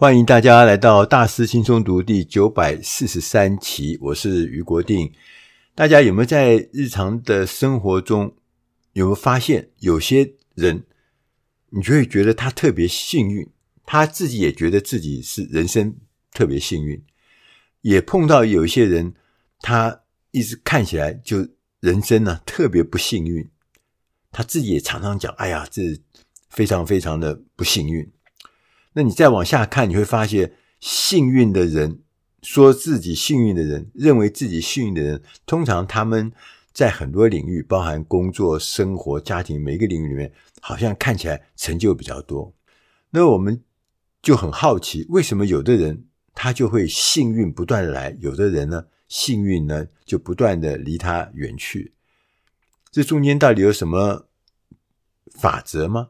欢迎大家来到大师轻松读第九百四十三期，我是余国定。大家有没有在日常的生活中有没有发现，有些人你就会觉得他特别幸运，他自己也觉得自己是人生特别幸运，也碰到有一些人，他一直看起来就人生呢特别不幸运，他自己也常常讲：“哎呀，这非常非常的不幸运。”那你再往下看，你会发现，幸运的人，说自己幸运的人，认为自己幸运的人，通常他们在很多领域，包含工作、生活、家庭，每一个领域里面，好像看起来成就比较多。那我们就很好奇，为什么有的人他就会幸运不断的来，有的人呢，幸运呢就不断的离他远去？这中间到底有什么法则吗？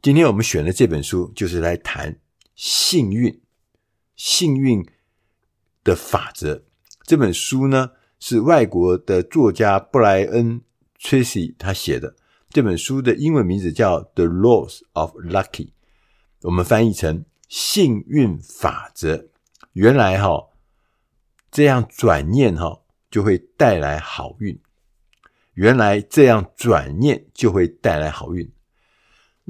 今天我们选的这本书就是来谈幸运，幸运的法则。这本书呢是外国的作家布莱恩·崔西他写的。这本书的英文名字叫《The Laws of Lucky》，我们翻译成“幸运法则”。原来哈这样转念哈就会带来好运。原来这样转念就会带来好运。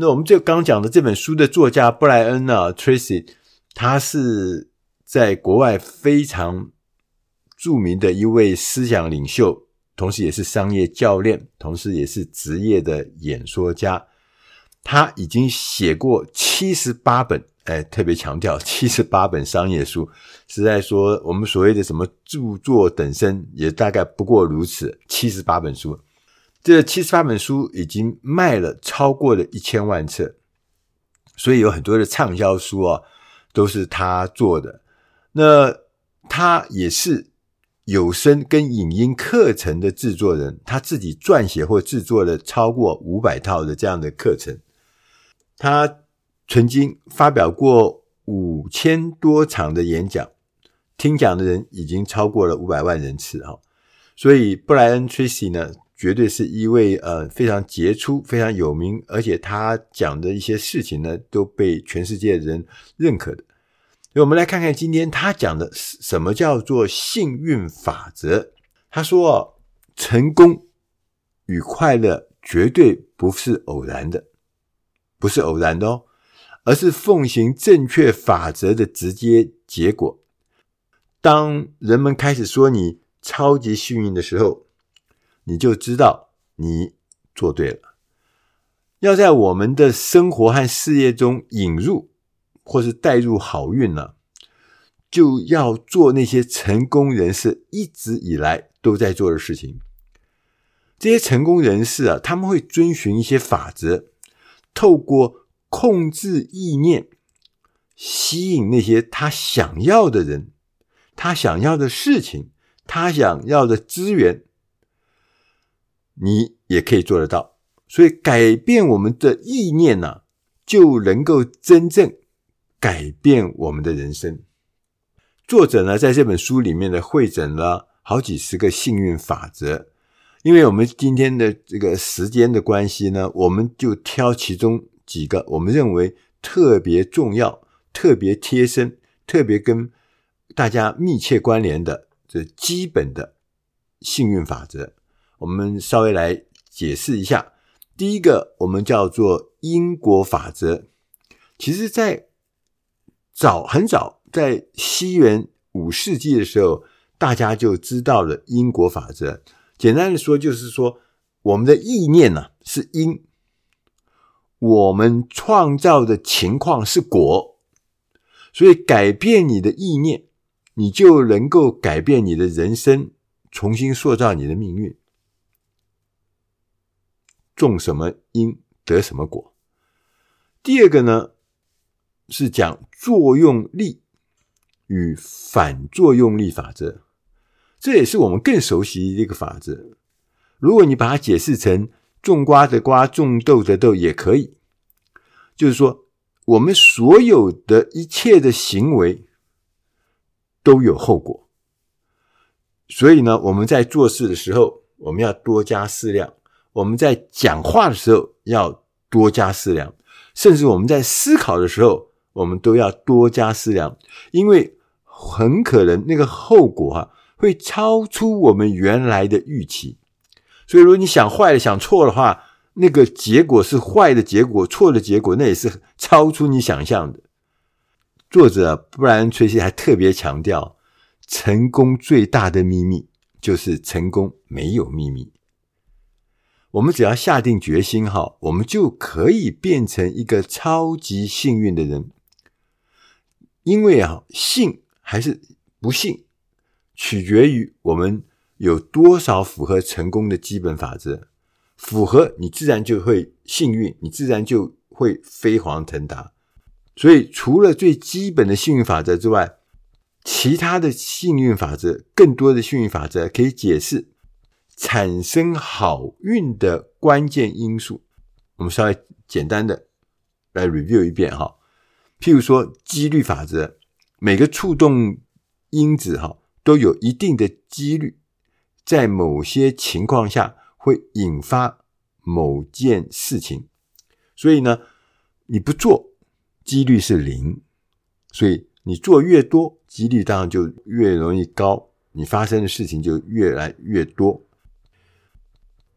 那我们这刚讲的这本书的作家布莱恩呢，Tracy，他是在国外非常著名的一位思想领袖，同时也是商业教练，同时也是职业的演说家。他已经写过七十八本，哎，特别强调七十八本商业书，实在说我们所谓的什么著作等身，也大概不过如此，七十八本书。这七十八本书已经卖了超过了一千万册，所以有很多的畅销书啊，都是他做的。那他也是有声跟影音课程的制作人，他自己撰写或制作了超过五百套的这样的课程。他曾经发表过五千多场的演讲，听讲的人已经超过了五百万人次哈。所以布莱恩·崔西呢，绝对是一位呃非常杰出、非常有名，而且他讲的一些事情呢，都被全世界人认可的。所以我们来看看今天他讲的什么叫做幸运法则。他说，成功与快乐绝对不是偶然的，不是偶然的哦，而是奉行正确法则的直接结果。当人们开始说你超级幸运的时候，你就知道你做对了。要在我们的生活和事业中引入或是带入好运呢，就要做那些成功人士一直以来都在做的事情。这些成功人士啊，他们会遵循一些法则，透过控制意念，吸引那些他想要的人，他想要的事情，他想要的资源。你也可以做得到，所以改变我们的意念呢、就能够真正改变我们的人生。作者呢，在这本书里面呢，汇整了好几十个幸运法则。因为我们今天的这个时间的关系呢，我们就挑其中几个我们认为特别重要、特别贴身、特别跟大家密切关联的这基本的幸运法则。我们稍微来解释一下，第一个我们叫做因果法则。其实，在早很早，在西元五世纪的时候，大家就知道了因果法则。简单的说，就是说我们的意念呢是因，我们创造的情况是果，所以改变你的意念，你就能够改变你的人生，重新塑造你的命运。种什么因得什么果。第二个呢，是讲作用力与反作用力法则，这也是我们更熟悉的一个法则。如果你把它解释成种瓜得瓜，种豆得豆也可以，就是说我们所有的一切的行为都有后果，所以呢，我们在做事的时候，我们要多加思量。我们在讲话的时候要多加思量，甚至我们在思考的时候，我们都要多加思量，因为很可能那个后果啊会超出我们原来的预期。所以，如果你想坏了、想错的话，那个结果是坏的结果、错的结果，那也是超出你想象的。作者布莱恩·崔西还特别强调，成功最大的秘密就是成功没有秘密。我们只要下定决心，哈，我们就可以变成一个超级幸运的人。因为啊，幸还是不幸，取决于我们有多少符合成功的基本法则。符合，你自然就会幸运，你自然就会飞黄腾达。所以，除了最基本的幸运法则之外，其他的幸运法则，更多的幸运法则可以解释。产生好运的关键因素，我们稍微简单的来 review 一遍哈。譬如说，几率法则，每个触动因子哈都有一定的几率，在某些情况下会引发某件事情。所以呢，你不做，几率是零；所以你做越多，几率当然就越容易高，你发生的事情就越来越多。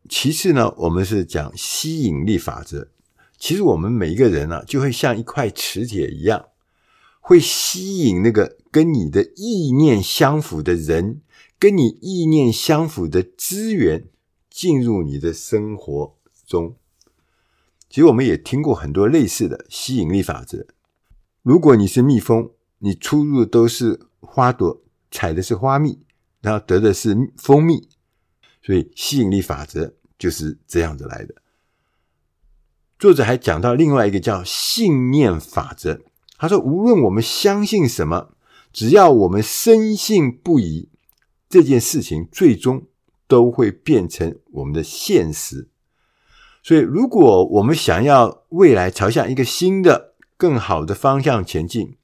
其次呢，我们是讲吸引力法则。其实我们每一个人啊，就会像一块磁铁一样，会吸引那个跟你的意念相符的人，跟你意念相符的资源进入你的生活中。其实我们也听过很多类似的吸引力法则。如果你是蜜蜂，你出入都是花朵，采的是花蜜，然后得的是蜂蜜。所以吸引力法则就是这样子来的。作者还讲到另外一个叫信念法则。他说，无论我们相信什么，只要我们深信不疑，这件事情最终都会变成我们的现实。所以，如果我们想要未来朝向一个新的、更好的方向前进，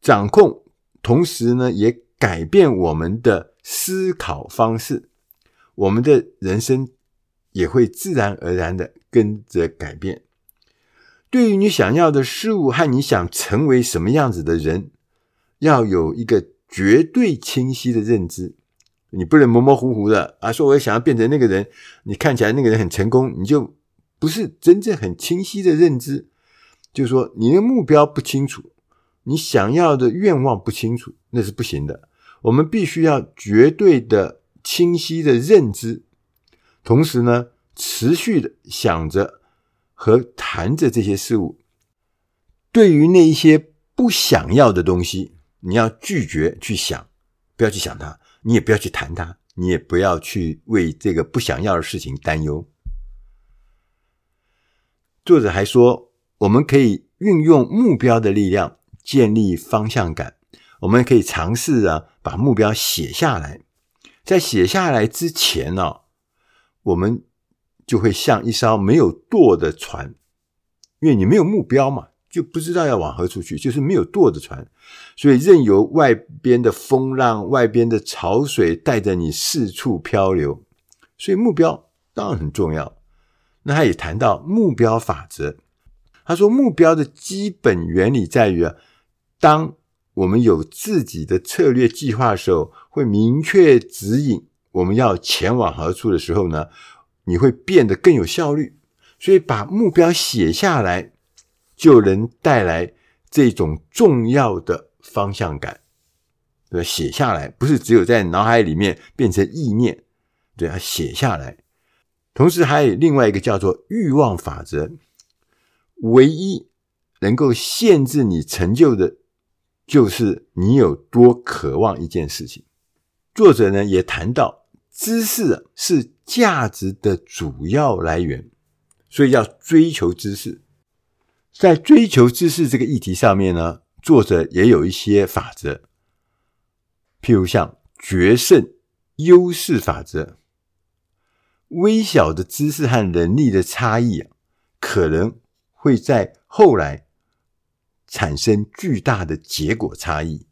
掌控，同时呢，也改变我们的思考方式。我们的人生也会自然而然的跟着改变。对于你想要的事物和你想成为什么样子的人，要有一个绝对清晰的认知。你不能模模糊糊的啊，说我想要变成那个人，你看起来那个人很成功，你就不是真正很清晰的认知。就是说，你的目标不清楚，你想要的愿望不清楚，那是不行的。我们必须要绝对的。清晰的认知，同时呢，持续的想着和谈着这些事物。对于那一些不想要的东西，你要拒绝去想，不要去想它，你也不要去谈它，你也不要去为这个不想要的事情担忧。作者还说，我们可以运用目标的力量建立方向感。我们可以尝试啊，把目标写下来。在写下来之前呢、我们就会像一艘没有舵的船，因为你没有目标嘛，就不知道要往何处去，就是没有舵的船，所以任由外边的风浪、外边的潮水带着你四处漂流。所以目标当然很重要。那他也谈到目标法则，他说目标的基本原理在于啊，当我们有自己的策略计划的时候，会明确指引我们要前往何处的时候呢，你会变得更有效率。所以把目标写下来，就能带来这种重要的方向感。对，写下来不是只有在脑海里面变成意念，对，要写下来。同时还有另外一个叫做欲望法则，唯一能够限制你成就的。就是你有多渴望一件事情。作者呢也谈到，知识是价值的主要来源，所以要追求知识。在追求知识这个议题上面呢，作者也有一些法则，譬如像决胜优势法则。微小的知识和能力的差异，可能会在后来。产生巨大的结果差异，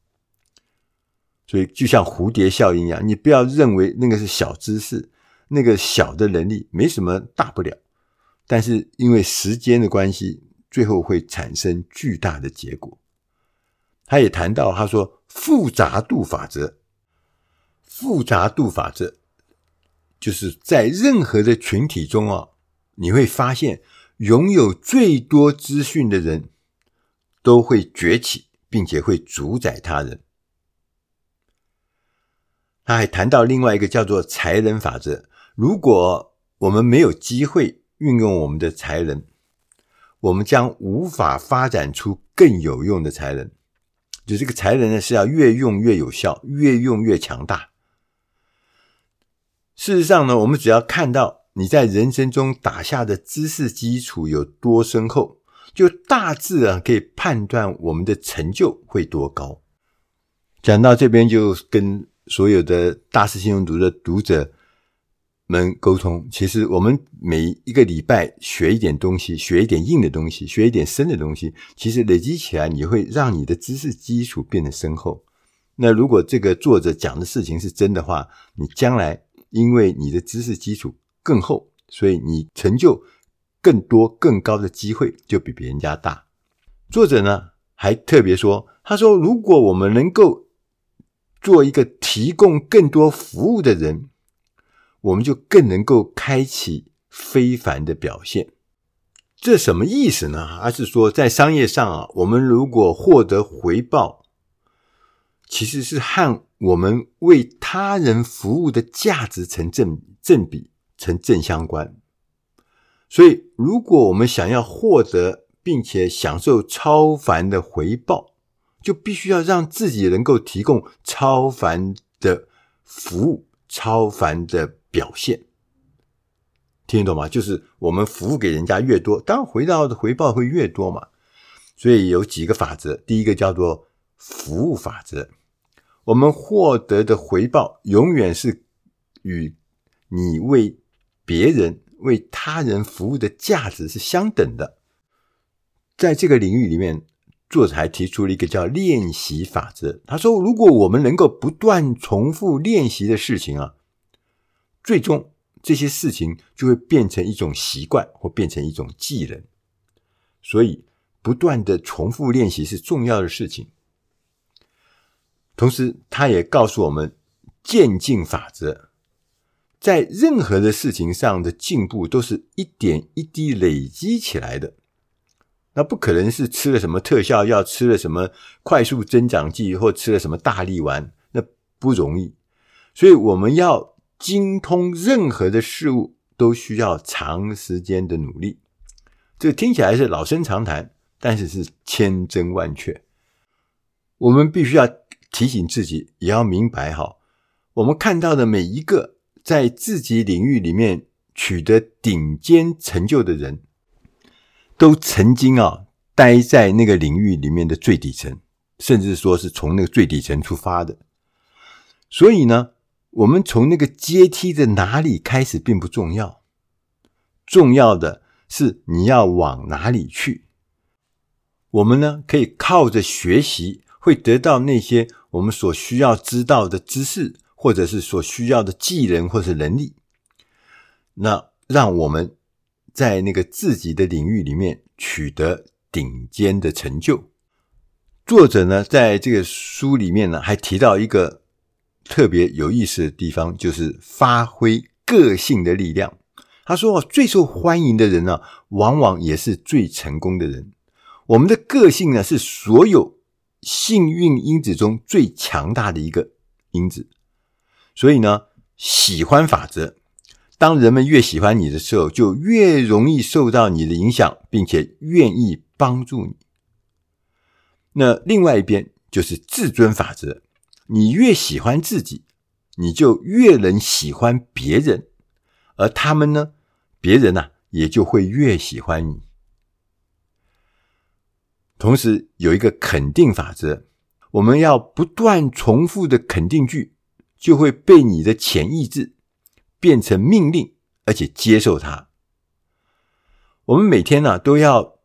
所以就像蝴蝶效应一样，你不要认为那个是小知识，那个小的能力没什么大不了，但是因为时间的关系，最后会产生巨大的结果。他也谈到，他说复杂度法则，复杂度法则就是在任何的群体中啊，你会发现拥有最多资讯的人都会崛起，并且会主宰他人。他还谈到另外一个叫做才能法则，如果我们没有机会运用我们的才能，我们将无法发展出更有用的才能。就这个才能呢，是要越用越有效，越用越强大。事实上呢，我们只要看到你在人生中打下的知识基础有多深厚，就大致啊可以判断我们的成就会多高。讲到这边，就跟所有的大师轻松读的读者们沟通，其实我们每一个礼拜学一点东西，学一点硬的东西，学一点深的东西，其实累积起来，你会让你的知识基础变得深厚。那如果这个作者讲的事情是真的话，你将来因为你的知识基础更厚，所以你成就更多更高的机会就比别人家大。作者呢还特别说，他说如果我们能够做一个提供更多服务的人。我们就更能够开启非凡的表现。这什么意思呢？而是说，在商业上啊，我们如果获得回报，其实是和我们为他人服务的价值成正正比，成正相关。所以，如果我们想要获得并且享受超凡的回报，就必须要让自己能够提供超凡的服务，超凡的。表现，听得懂吗？就是我们服务给人家越多，当然回到的回报会越多嘛。所以有几个法则，第一个叫做服务法则，我们获得的回报永远是与你为别人、为他人服务的价值是相等的。在这个领域里面，作者还提出了一个叫练习法则。他说，如果我们能够不断重复练习的事情啊。最终，这些事情就会变成一种习惯，或变成一种技能。所以，不断的重复练习是重要的事情。同时，他也告诉我们渐进法则，在任何的事情上的进步都是一点一滴累积起来的。那不可能是吃了什么特效药，吃了什么快速增长剂，或吃了什么大力丸，那不容易。所以，我们要。精通任何的事物都需要长时间的努力，这听起来是老生常谈，但是是千真万确。我们必须要提醒自己，也要明白哈，我们看到的每一个在自己领域里面取得顶尖成就的人，都曾经啊待在那个领域里面的最底层，甚至说是从那个最底层出发的。所以呢。我们从那个阶梯的哪里开始并不重要，重要的是你要往哪里去。我们呢，可以靠着学习，会得到那些我们所需要知道的知识，或者是所需要的技能或是能力。那让我们在那个自己的领域里面取得顶尖的成就。作者呢，在这个书里面呢，还提到一个。特别有意思的地方就是发挥个性的力量。他说：“最受欢迎的人呢，往往也是最成功的人。我们的个性呢，是所有幸运因子中最强大的一个因子。所以呢，喜欢法则，当人们越喜欢你的时候，就越容易受到你的影响，并且愿意帮助你。那另外一边就是自尊法则。”你越喜欢自己，你就越能喜欢别人，而他们呢，别人呢、啊，也就会越喜欢你。同时，有一个肯定法则，我们要不断重复的肯定句，就会被你的潜意识变成命令，而且接受它。我们每天呢、都要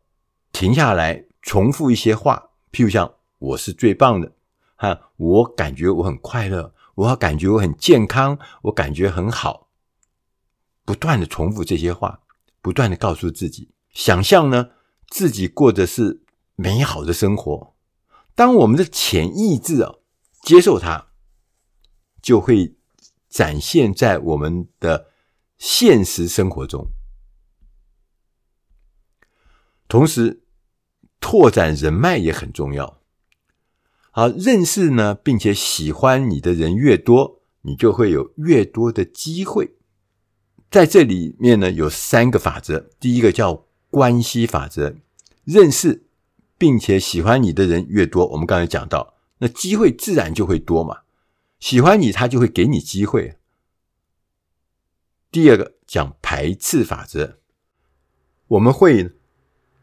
停下来重复一些话，譬如像“我是最棒的”。哈，我感觉我很快乐，我感觉我很健康，我感觉很好。不断的重复这些话，不断的告诉自己，想象呢自己过的是美好的生活，当我们的潜意识啊接受它，就会展现在我们的现实生活中。同时，拓展人脉也很重要。好，认识呢，并且喜欢你的人越多，你就会有越多的机会。在这里面呢，有三个法则。第一个叫关系法则，认识并且喜欢你的人越多，我们刚才讲到，那机会自然就会多嘛。喜欢你，他就会给你机会。第二个讲排斥法则，我们会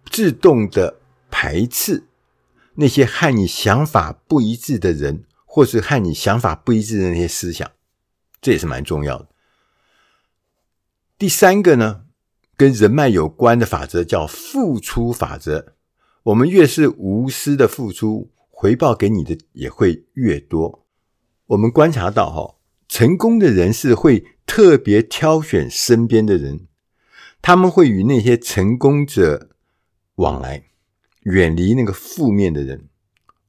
自动的排斥那些和你想法不一致的人，或是和你想法不一致的那些思想，这也是蛮重要的。第三个呢，跟人脉有关的法则叫付出法则。我们越是无私的付出，回报给你的也会越多。我们观察到，哈，成功的人士会特别挑选身边的人，他们会与那些成功者往来，远离那个负面的人。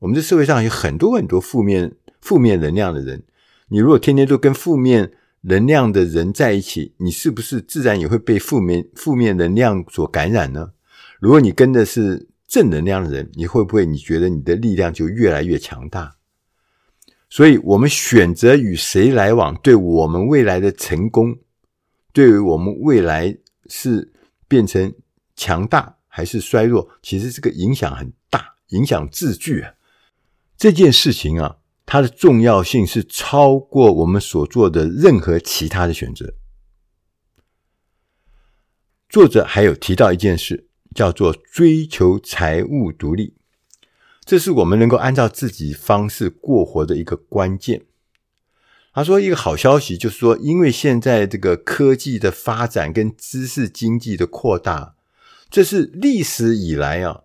我们这社会上有很多很多负面、负面能量的人，你如果天天都跟负面能量的人在一起，你是不是自然也会被负面负面能量所感染呢？如果你跟的是正能量的人，你会不会你觉得你的力量就越来越强大？所以，我们选择与谁来往，对我们未来的成功，对于我们未来是变成强大还是衰弱，其实这个影响很大，影响至巨啊！这件事情啊。它的重要性是超过我们所做的任何其他的选择。作者还有提到一件事，叫做追求财务独立，这是我们能够按照自己方式过活的一个关键。他说，一个好消息就是说，因为现在这个科技的发展跟知识经济的扩大，这是历史以来啊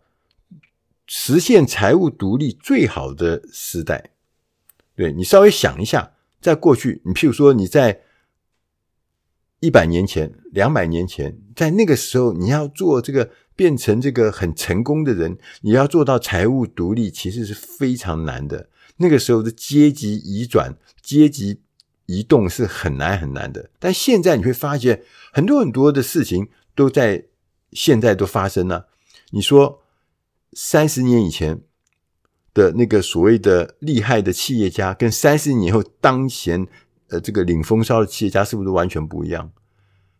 实现财务独立最好的时代。对，你稍微想一下，在过去，你譬如说你在一百年前、两百年前，在那个时候，你要做这个变成这个很成功的人，你要做到财务独立，其实是非常难的。那个时候的阶级移转、阶级移动是很难很难的。但现在你会发现，很多很多的事情都在现在都发生了。你说三十年以前。的那个所谓的厉害的企业家，跟三十年以后当前呃这个领风骚的企业家，是不是完全不一样？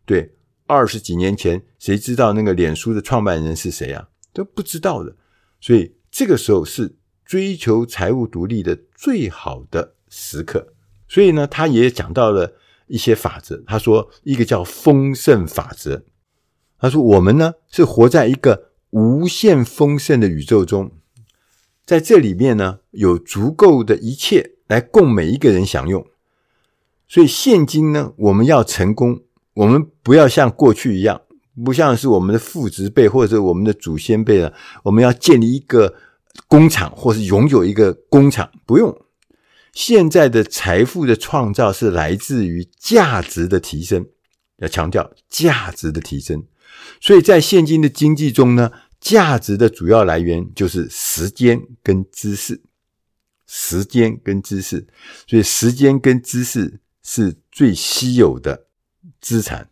对，二十几年前谁知道那个脸书的创办人是谁啊？都不知道的。所以这个时候是追求财务独立的最好的时刻。所以呢，他也讲到了一些法则。他说，一个叫丰盛法则。他说，我们呢是活在一个无限丰盛的宇宙中。在这里面呢，有足够的一切来供每一个人享用。所以现今呢，我们要成功，我们不要像过去一样，不像是我们的父执辈或者我们的祖先辈了，我们要建立一个工厂或是拥有一个工厂，不用。现在的财富的创造是来自于价值的提升，要强调价值的提升。所以在现今的经济中呢。价值的主要来源就是时间跟知识，时间跟知识，所以时间跟知识是最稀有的资产。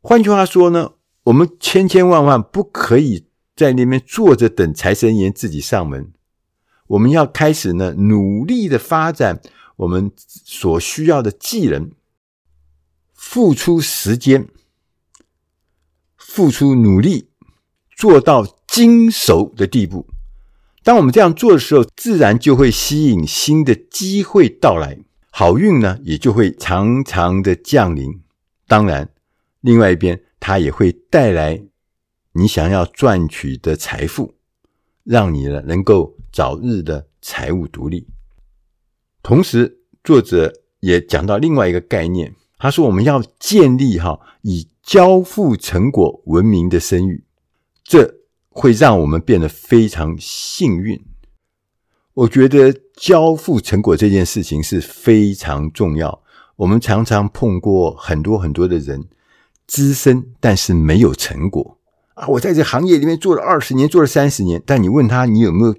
换句话说呢，我们千千万万不可以在那边坐着等财神爷自己上门，我们要开始呢，努力的发展我们所需要的技能，付出时间，付出努力。做到精熟的地步，当我们这样做的时候，自然就会吸引新的机会到来，好运呢也就会常常的降临。当然，另外一边，它也会带来你想要赚取的财富，让你呢能够早日的财务独立。同时，作者也讲到另外一个概念，他说我们要建立哈以交付成果闻名的声誉。这会让我们变得非常幸运。我觉得交付成果这件事情是非常重要。我们常常碰过很多很多的人，资深但是没有成果啊！我在这行业里面做了二十年，做了三十年，但你问他你有没有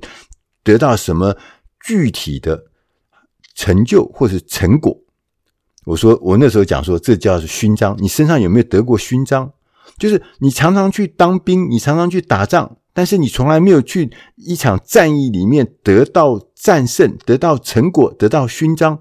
得到什么具体的成就或是成果。我说，我那时候讲说，这叫是勋章。你身上有没有得过勋章？就是你常常去当兵，你常常去打仗，但是你从来没有去一场战役里面得到战胜、得到成果、得到勋章，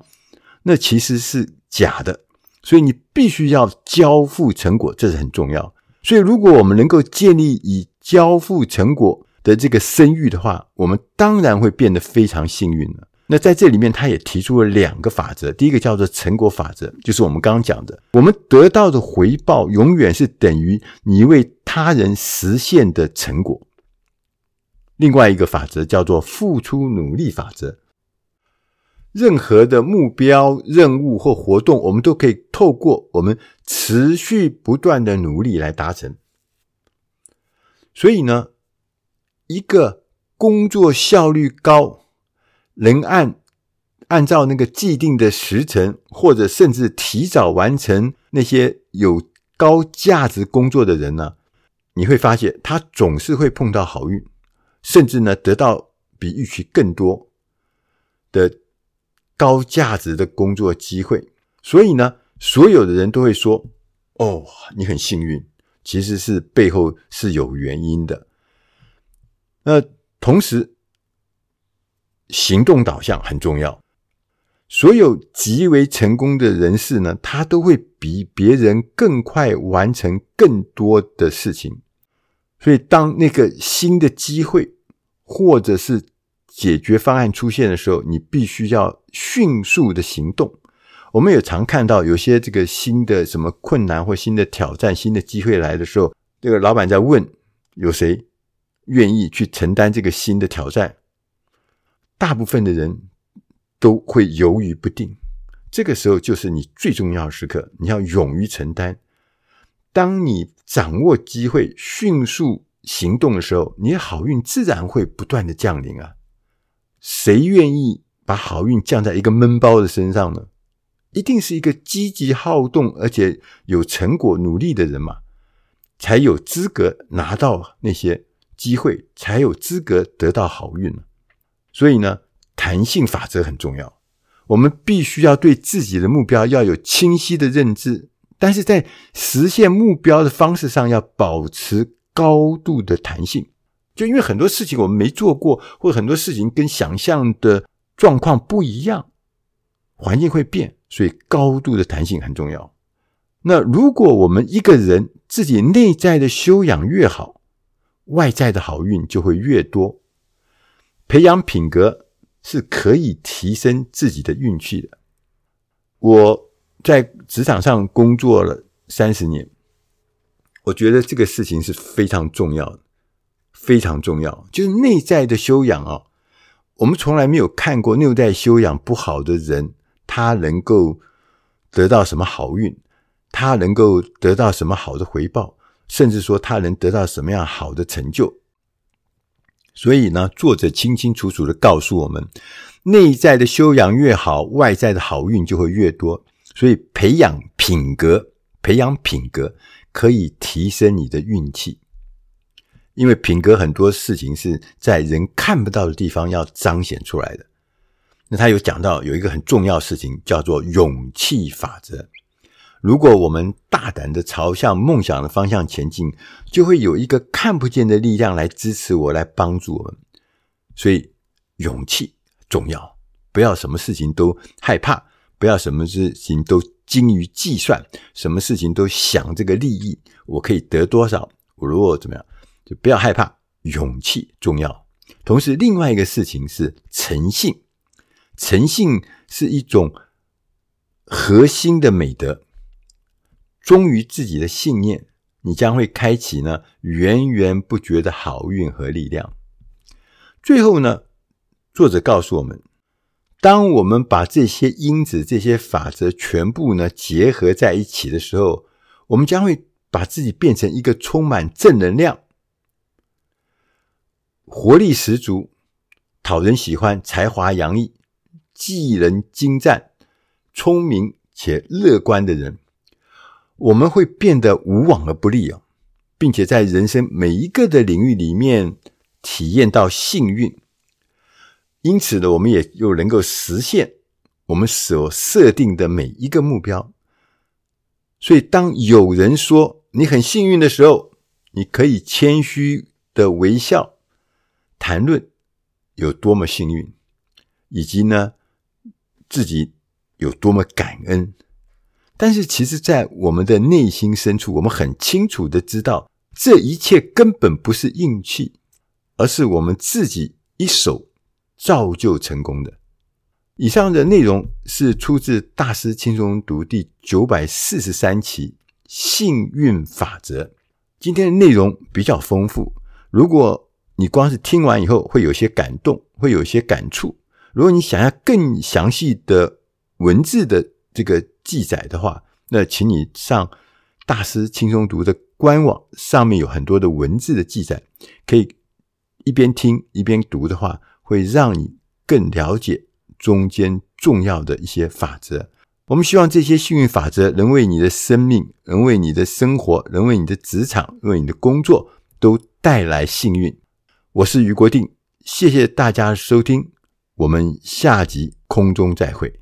那其实是假的。所以你必须要交付成果，这是很重要。所以，如果我们能够建立以交付成果的这个声誉的话，我们当然会变得非常幸运了。那在这里面，他也提出了两个法则。第一个叫做成果法则，就是我们刚刚讲的，我们得到的回报永远是等于你为他人实现的成果。另外一个法则叫做付出努力法则。任何的目标、任务或活动，我们都可以透过我们持续不断的努力来达成。所以呢，一个工作效率高，能按按照那个既定的时辰，或者甚至提早完成那些有高价值工作的人呢，你会发现他总是会碰到好运，甚至呢得到比预期更多的高价值的工作机会。所以呢，所有的人都会说：“哦，你很幸运。”其实是背后是有原因的。那同时，行动导向很重要。所有极为成功的人士呢，他都会比别人更快完成更多的事情。所以，当那个新的机会或者是解决方案出现的时候，你必须要迅速的行动。我们也常看到有些这个新的什么困难或新的挑战、新的机会来的时候，这个老板在问有谁愿意去承担这个新的挑战。大部分的人都会犹豫不定，这个时候就是你最重要的时刻，你要勇于承担。当你掌握机会、迅速行动的时候，你好运自然会不断的降临啊！谁愿意把好运降在一个闷包的身上呢？一定是一个积极好动而且有成果努力的人嘛，才有资格拿到那些机会，才有资格得到好运。所以呢，弹性法则很重要。我们必须要对自己的目标要有清晰的认知，但是在实现目标的方式上要保持高度的弹性。就因为很多事情我们没做过，或很多事情跟想象的状况不一样，环境会变，所以高度的弹性很重要。那如果我们一个人自己内在的修养越好，外在的好运就会越多。培养品格是可以提升自己的运气的。我在职场上工作了三十年，我觉得这个事情是非常重要的，非常重要。就是内在的修养啊，我们从来没有看过内在修养不好的人，他能够得到什么好运，他能够得到什么好的回报，甚至说他能得到什么样好的成就。所以呢，作者清清楚楚的告诉我们，内在的修养越好，外在的好运就会越多。所以培养品格，培养品格可以提升你的运气，因为品格很多事情是在人看不到的地方要彰显出来的。那他有讲到有一个很重要事情，叫做勇气法则。如果我们大胆的朝向梦想的方向前进，就会有一个看不见的力量来支持我，来帮助我们。所以，勇气重要，不要什么事情都害怕，不要什么事情都精于计算，什么事情都想这个利益，我可以得多少，我如果怎么样，就不要害怕。勇气重要。同时，另外一个事情是诚信，诚信是一种核心的美德。忠于自己的信念，你将会开启呢源源不绝的好运和力量。最后呢，作者告诉我们，当我们把这些因子、这些法则全部呢结合在一起的时候，我们将会把自己变成一个充满正能量、活力十足、讨人喜欢、才华洋溢、技能精湛、聪明且乐观的人。我们会变得无往而不利啊，并且在人生每一个的领域里面体验到幸运。因此呢，我们也又能够实现我们所设定的每一个目标。所以，当有人说你很幸运的时候，你可以谦虚的微笑谈论有多么幸运，以及呢，自己有多么感恩。但是，其实，在我们的内心深处，我们很清楚的知道，这一切根本不是运气，而是我们自己一手造就成功的。以上的内容是出自《大师轻松读》第九百四十三期《幸运法则》。今天的内容比较丰富，如果你光是听完以后会有些感动，会有些感触。如果你想要更详细的文字的这个记载的话，那请你上《大师轻松读》的官网，上面有很多的文字的记载，可以一边听一边读的话，会让你更了解。中间重要的一些法则，我们希望这些幸运法则能为你的生命、能为你的生活、能为你的职场、为你的工作都带来幸运。我是于国定，谢谢大家收听，我们下集空中再会。